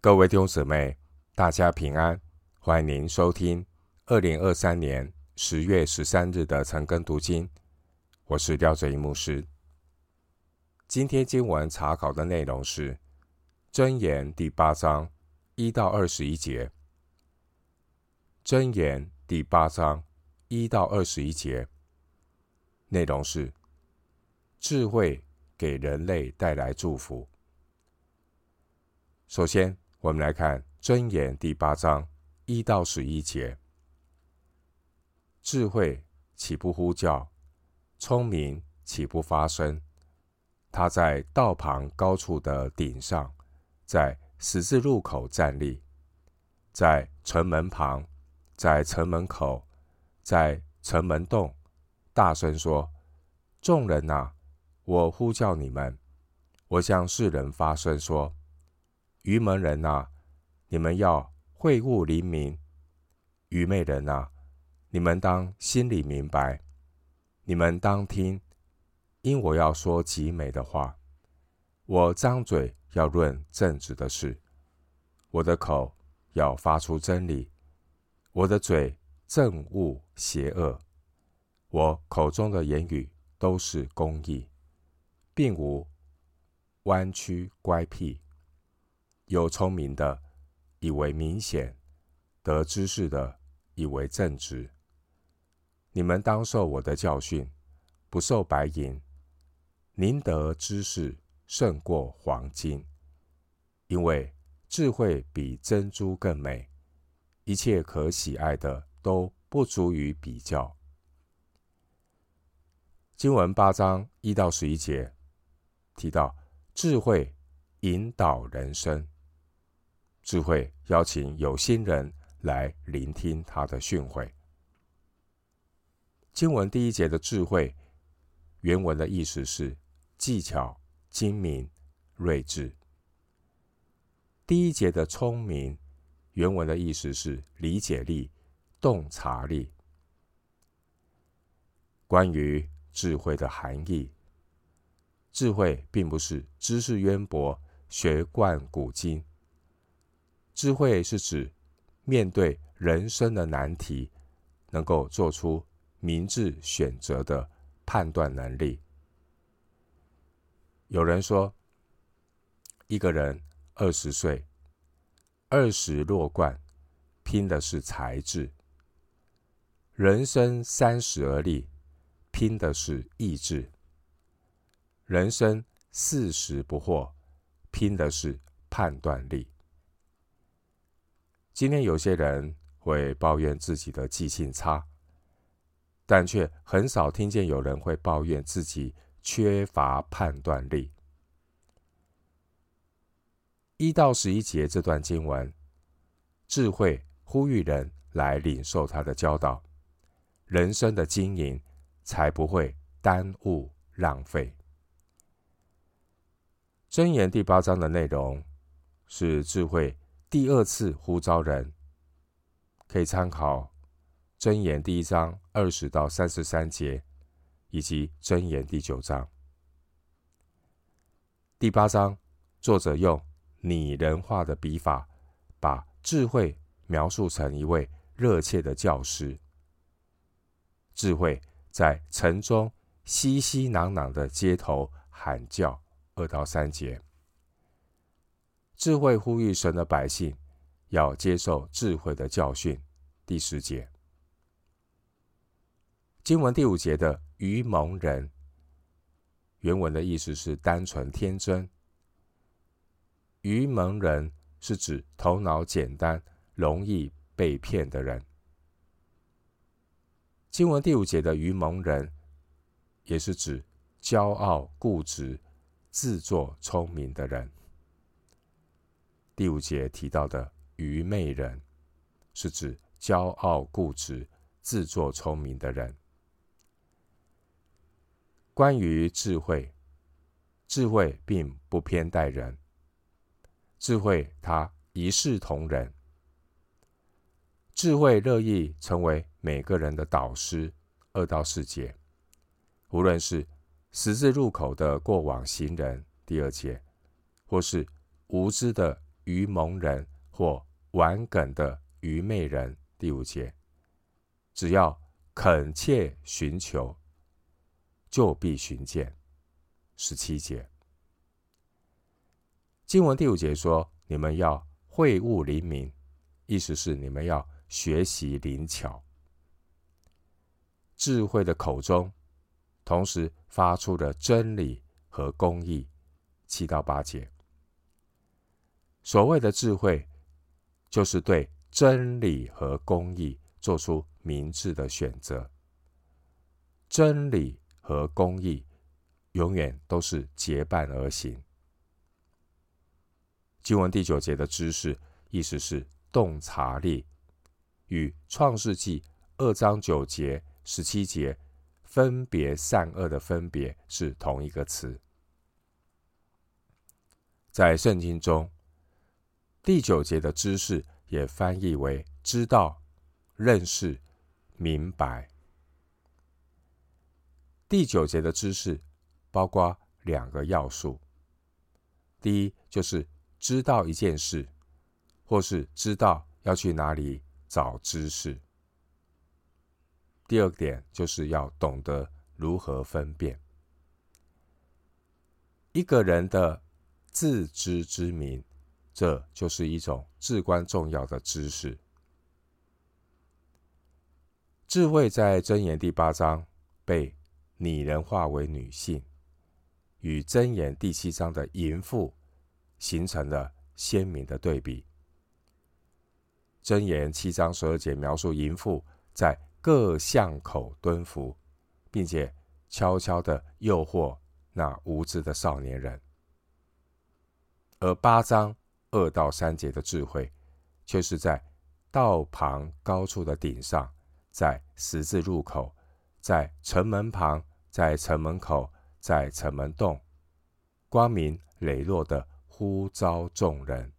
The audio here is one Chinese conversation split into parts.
各位弟兄姊妹，大家平安！欢迎您收听二零二三年十月十三日的晨更读经。我是廖哲一牧师。今天经文查考的内容是《箴言》第八章一到二十一节，《箴言》第八章一到二十一节内容是智慧给人类带来祝福。首先，我们来看《箴言》第八章一到十一节：智慧岂不呼叫？聪明岂不发声？他在道旁高处的顶上，在十字路口站立，在城门旁，在城门口，在城门洞，大声说：“众人哪，我呼叫你们，我向世人发声说。”愚蒙人啊，你们要会悟灵明；愚昧人啊，你们当心里明白。你们当听，因我要说极美的话。我张嘴要论正直的事，我的口要发出真理，我的嘴憎恶邪恶。我口中的言语都是公义，并无弯曲乖僻。有聪明的，以为明显；得知识的，以为正直。你们当受我的教训，不受白银。宁得知识胜过黄金，因为智慧比珍珠更美。一切可喜爱的都不足以比较。经文八章一到十一节提到智慧引导人生。智慧邀请有心人来聆听他的训诲。经文第一节的智慧，原文的意思是技巧、精明、睿智。第一节的聪明，原文的意思是理解力、洞察力。关于智慧的含义，智慧并不是知识渊博、学贯古今。智慧是指面对人生的难题，能够做出明智选择的判断能力。有人说，一个人二十岁，二十落冠，拼的是才智；人生三十而立，拼的是意志；人生四十不惑，拼的是判断力。今天有些人会抱怨自己的记性差，但却很少听见有人会抱怨自己缺乏判断力。一到十一节这段经文，智慧呼吁人来领受他的教导，人生的经营才不会耽误浪费。箴言第八章的内容是智慧。第二次呼召人，可以参考《箴言》第一章二十到三十三节，以及《箴言》第九章。第八章，作者用拟人化的笔法，把智慧描述成一位热切的教师。智慧在城中熙熙攘攘的街头喊叫，二到三节。智慧呼吁神的百姓要接受智慧的教训。第十节，经文第五节的“愚蒙人”，原文的意思是单纯天真。愚蒙人是指头脑简单、容易被骗的人。经文第五节的“愚蒙人”，也是指骄傲、固执、自作聪明的人。第五节提到的愚昧人，是指骄傲固执、自作聪明的人。关于智慧，智慧并不偏待人，智慧它一视同仁，智慧乐意成为每个人的导师。二到四节，无论是十字路口的过往行人，第二节，或是无知的。愚蒙人或玩梗的愚昧人。第五节，只要恳切寻求，就必寻见。十七节，经文第五节说：“你们要会悟灵明，意思是你们要学习灵巧。智慧的口中，同时发出了真理和公义。”七到八节，所谓的智慧，就是对真理和公义做出明智的选择。真理和公义永远都是结伴而行。经文第九节的知识，意思是洞察力，与创世纪二章九节、十七节分别善恶的分别是同一个词。在圣经中，第九节的知识也翻译为知道、认识、明白。第九节的知识包括两个要素：第一，就是知道一件事，或是知道要去哪里找知识；第二点，就是要懂得如何分辨一个人的。自知之明，这就是一种至关重要的知识。智慧在箴言第八章被拟人化为女性，与箴言第七章的淫妇形成了鲜明的对比。箴言七章十二节描述淫妇在各巷口蹲伏，并且悄悄的诱惑那无知的少年人。而八章二到三节的智慧，却是在道旁高处的顶上，在十字路口，在城门旁，在城门口，在城门洞，光明磊落的呼召众人。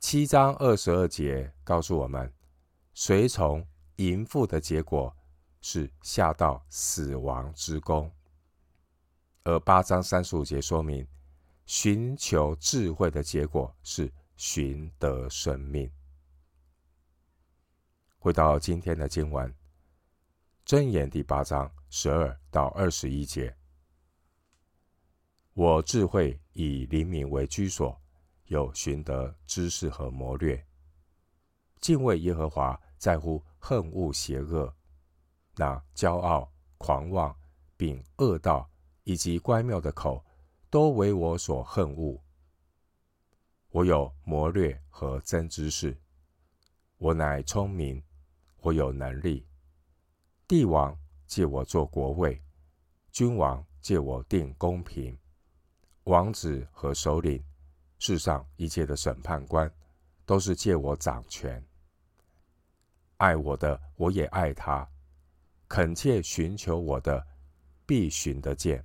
七章二十二节告诉我们，随从淫妇的结果是下到死亡之宫。而八章三十五节说明，寻求智慧的结果是寻得生命。回到今天的经文，箴言第八章十二到二十一节，我智慧以灵明为居所，又寻得知识和谋略。敬畏耶和华在乎恨恶邪恶，那骄傲、狂妄并恶道。以及乖谬的口，都为我所恨恶。我有谋略和真知识，我乃聪明，我有能力。帝王借我做国位，君王借我定公平，王子和首领，世上一切的审判官，都是借我掌权。爱我的，我也爱他；恳切寻求我的，必寻得见。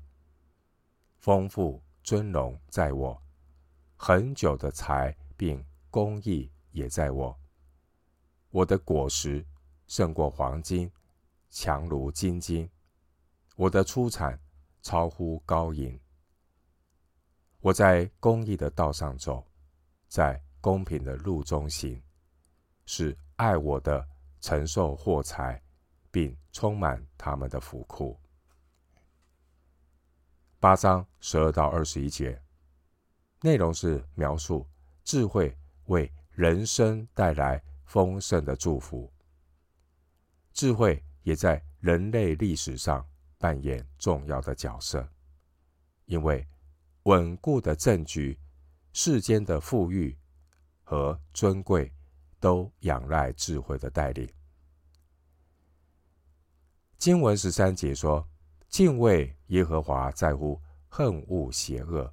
丰富尊荣在我，恒久的财并公义也在我。我的果实胜过黄金，强如精金。我的出产超乎高银。我在公义的道上走，在公平的路中行，使爱我的承受货财，并充满他们的府库。八章十二到二十一节，内容是描述智慧为人生带来丰盛的祝福。智慧也在人类历史上扮演重要的角色，因为稳固的政局、世间的富裕和尊贵，都仰赖智慧的带领。经文十三节说。敬畏耶和华在乎恨恶邪恶。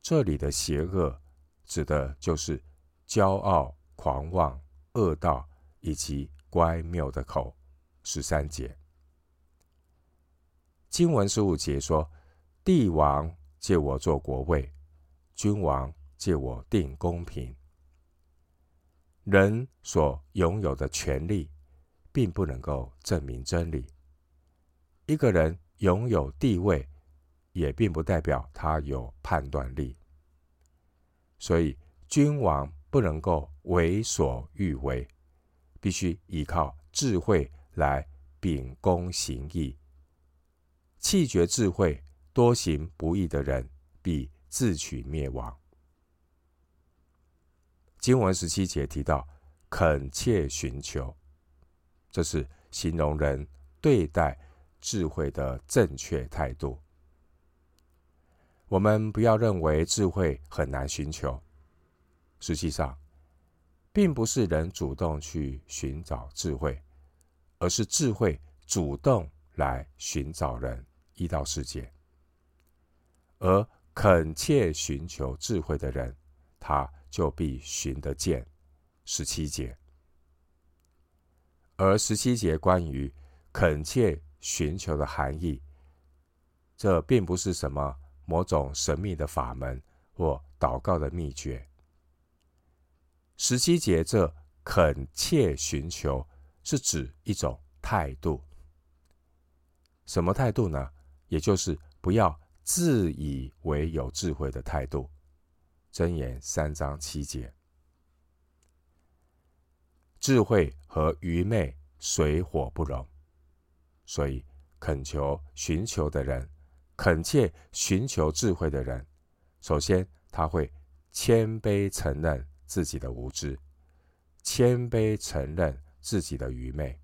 这里的邪恶指的就是骄傲、狂妄、恶道以及乖谬的口。十三节，经文十五节说：“帝王借我做国位，君王借我定公平。”人所拥有的权力，并不能够证明真理。一个人拥有地位，也并不代表他有判断力。所以君王不能够为所欲为，必须依靠智慧来秉公行义。弃绝智慧、多行不义的人，必自取灭亡。经文十七节提到恳切寻求，这是形容人对待智慧的正确态度。我们不要认为智慧很难寻求，实际上，并不是人主动去寻找智慧，而是智慧主动来寻找人。一到世界，而恳切寻求智慧的人，他就必寻得见。十七节，而十七节关于恳切寻求的含义，这并不是什么。某种神秘的法门或祷告的秘诀。十七节这恳切寻求是指一种态度，什么态度呢？也就是不要自以为有智慧的态度。箴言三章七节，智慧和愚昧水火不容，所以恳求寻求的人。恳切寻求智慧的人，首先他会谦卑承认自己的无知，谦卑承认自己的愚昧。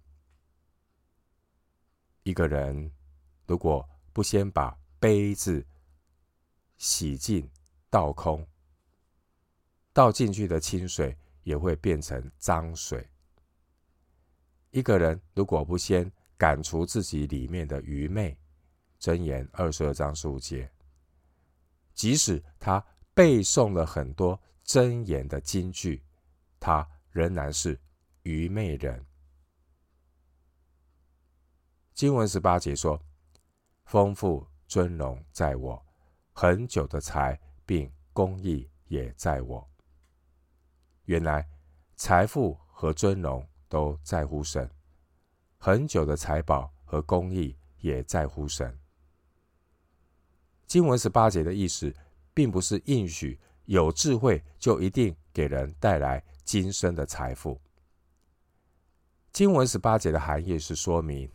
一个人如果不先把杯子洗净倒空，倒进去的清水也会变成脏水。一个人如果不先赶除自己里面的愚昧，箴言二十二章十五节，即使他背诵了很多箴言的金句，他仍然是愚昧人。经文十八节说：“丰富尊荣在我，恒久的财并公义也在我。”原来财富和尊荣都在乎神，很久的财宝和公益也在乎神。经文十八节的意思，并不是应许有智慧就一定给人带来今生的财富。经文十八节的含义是说明，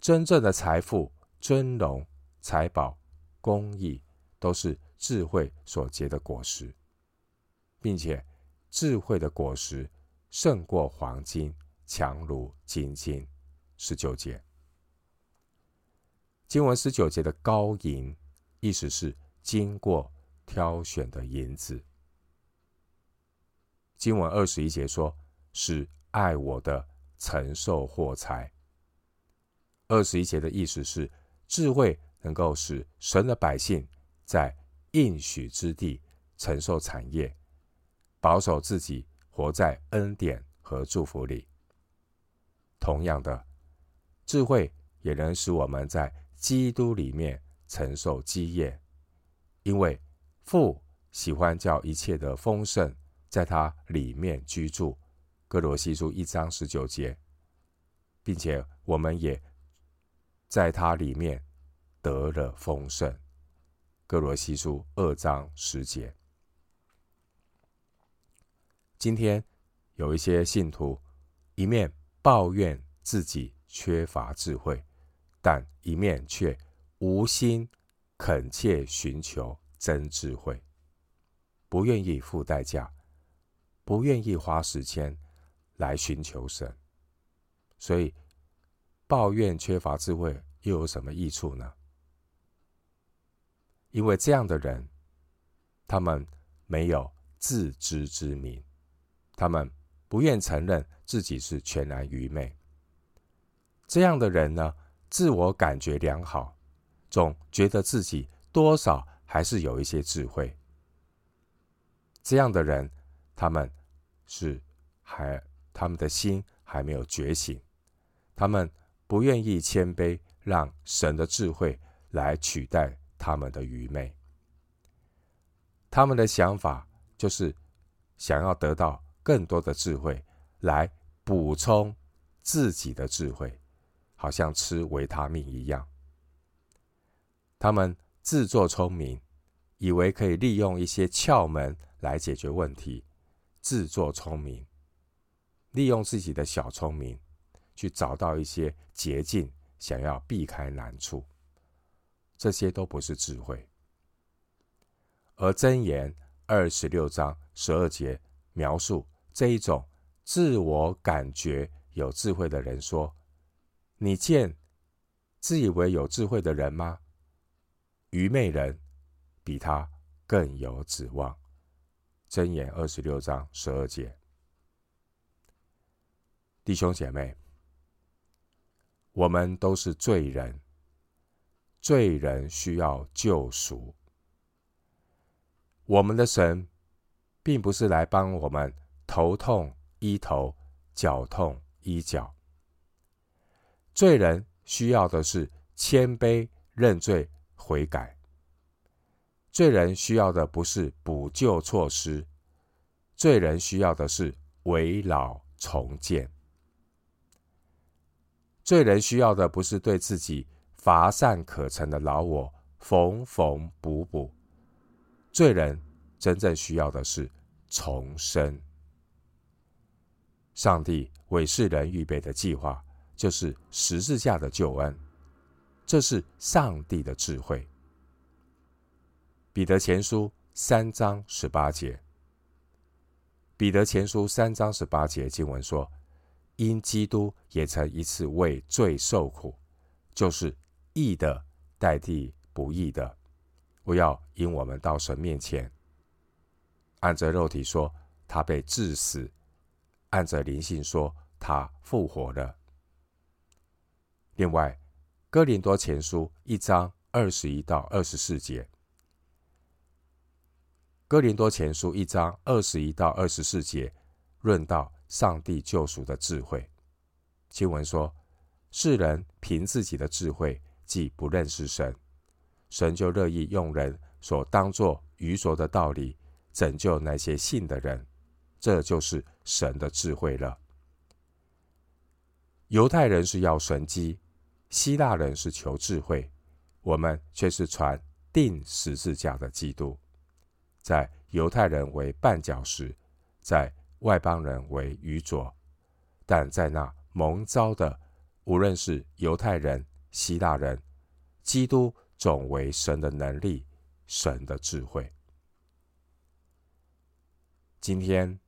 真正的财富、尊荣、财宝、公益，都是智慧所结的果实，并且智慧的果实胜过黄金，强如金金。十九节，经文十九节的高银。意思是经过挑选的银子。经文二十一节说：“是爱我的承受货财。”二十一节的意思是智慧能够使神的百姓在应许之地承受产业，保守自己活在恩典和祝福里。同样的，智慧也能使我们在基督里面。承受基业，因为父喜欢叫一切的丰盛在他里面居住。歌罗西书一章十九节，并且我们也在他里面得了丰盛。歌罗西书二章十节。今天有一些信徒一面抱怨自己缺乏智慧，但一面却无心恳切寻求真智慧，不愿意付代价，不愿意花时间来寻求神，所以抱怨缺乏智慧又有什么益处呢？因为这样的人，他们没有自知之明，他们不愿承认自己是全然愚昧。这样的人呢，自我感觉良好。总觉得自己多少还是有一些智慧，这样的人，他们是还他们的心还没有觉醒，他们不愿意谦卑，让神的智慧来取代他们的愚昧。他们的想法就是想要得到更多的智慧，来补充自己的智慧，好像吃维他命一样。他们自作聪明，以为可以利用一些窍门来解决问题，自作聪明，利用自己的小聪明去找到一些捷径，想要避开难处。这些都不是智慧。而箴言二十六章十二节描述这一种自我感觉有智慧的人说：“你见自以为有智慧的人吗？愚昧人。”比他更有指望。箴言二十六章十二节，弟兄姐妹，我们都是罪人，罪人需要救赎。我们的神并不是来帮我们头痛医头，脚痛医脚。罪人需要的是谦卑、认罪、悔改。罪人需要的不是补救措施，罪人需要的是危老重建。罪人需要的不是对自己乏善可陈的老我缝缝补补，罪人真正需要的是重生。上帝为世人预备的计划，就是十字架的救恩，这是上帝的智慧。彼得前书三章十八节，彼得前书三章十八节经文说：“因基督也曾一次为罪受苦，就是义的代替不义的，为要引我们到神面前。按着肉体说，他被治死；按着灵性说，他复活了。另外，哥林多前书一章二十一到二十四节。哥林多前书一章二十一到二十四节，论到上帝救赎的智慧。经文说：“世人凭自己的智慧，既不认识神，神就乐意用人所当作愚拙的道理，拯救那些信的人。这就是神的智慧了。犹太人是要神迹，希腊人是求智慧，我们却是传钉十字架的基督。”在犹太人为绊脚石，在外邦人为愚拙，但在那蒙召的，无论是犹太人、希腊人，基督总为神的能力、神的智慧。今天，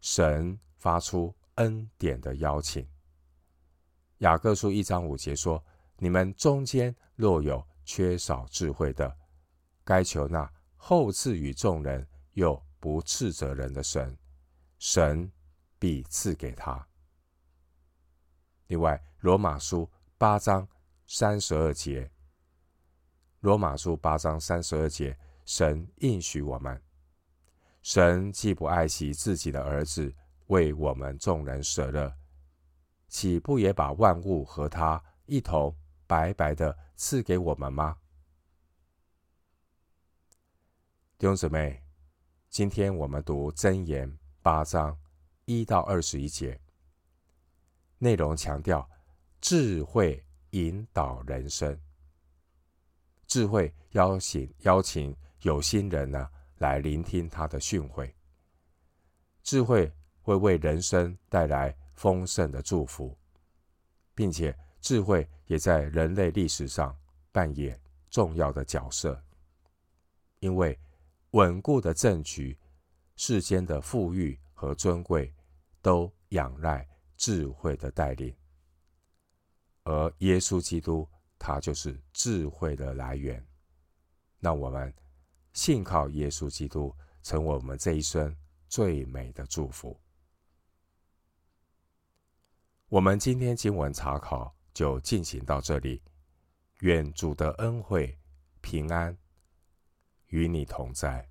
神发出恩典的邀请。雅各书一章五节说：“你们中间若有缺少智慧的，该求那。”厚赐与众人又不斥责人的神，神必赐给他。另外，罗马书八章三十二节，罗马书八章三十二节，神应许我们：神既不爱惜自己的儿子，为我们众人舍了，岂不也把万物和他一同白白的赐给我们吗？弟兄姊妹，今天我们读箴言八章一到二十一节，内容强调智慧引导人生，智慧邀请邀请有心人呢来聆听他的训诲，智慧会为人生带来丰盛的祝福，并且智慧也在人类历史上扮演重要的角色，因为。稳固的政局、世间的富裕和尊贵，都仰赖智慧的带领。而耶稣基督，他就是智慧的来源。那我们信靠耶稣基督，成为我们这一生最美的祝福。我们今天经文查考就进行到这里。愿主的恩惠、平安。与你同在。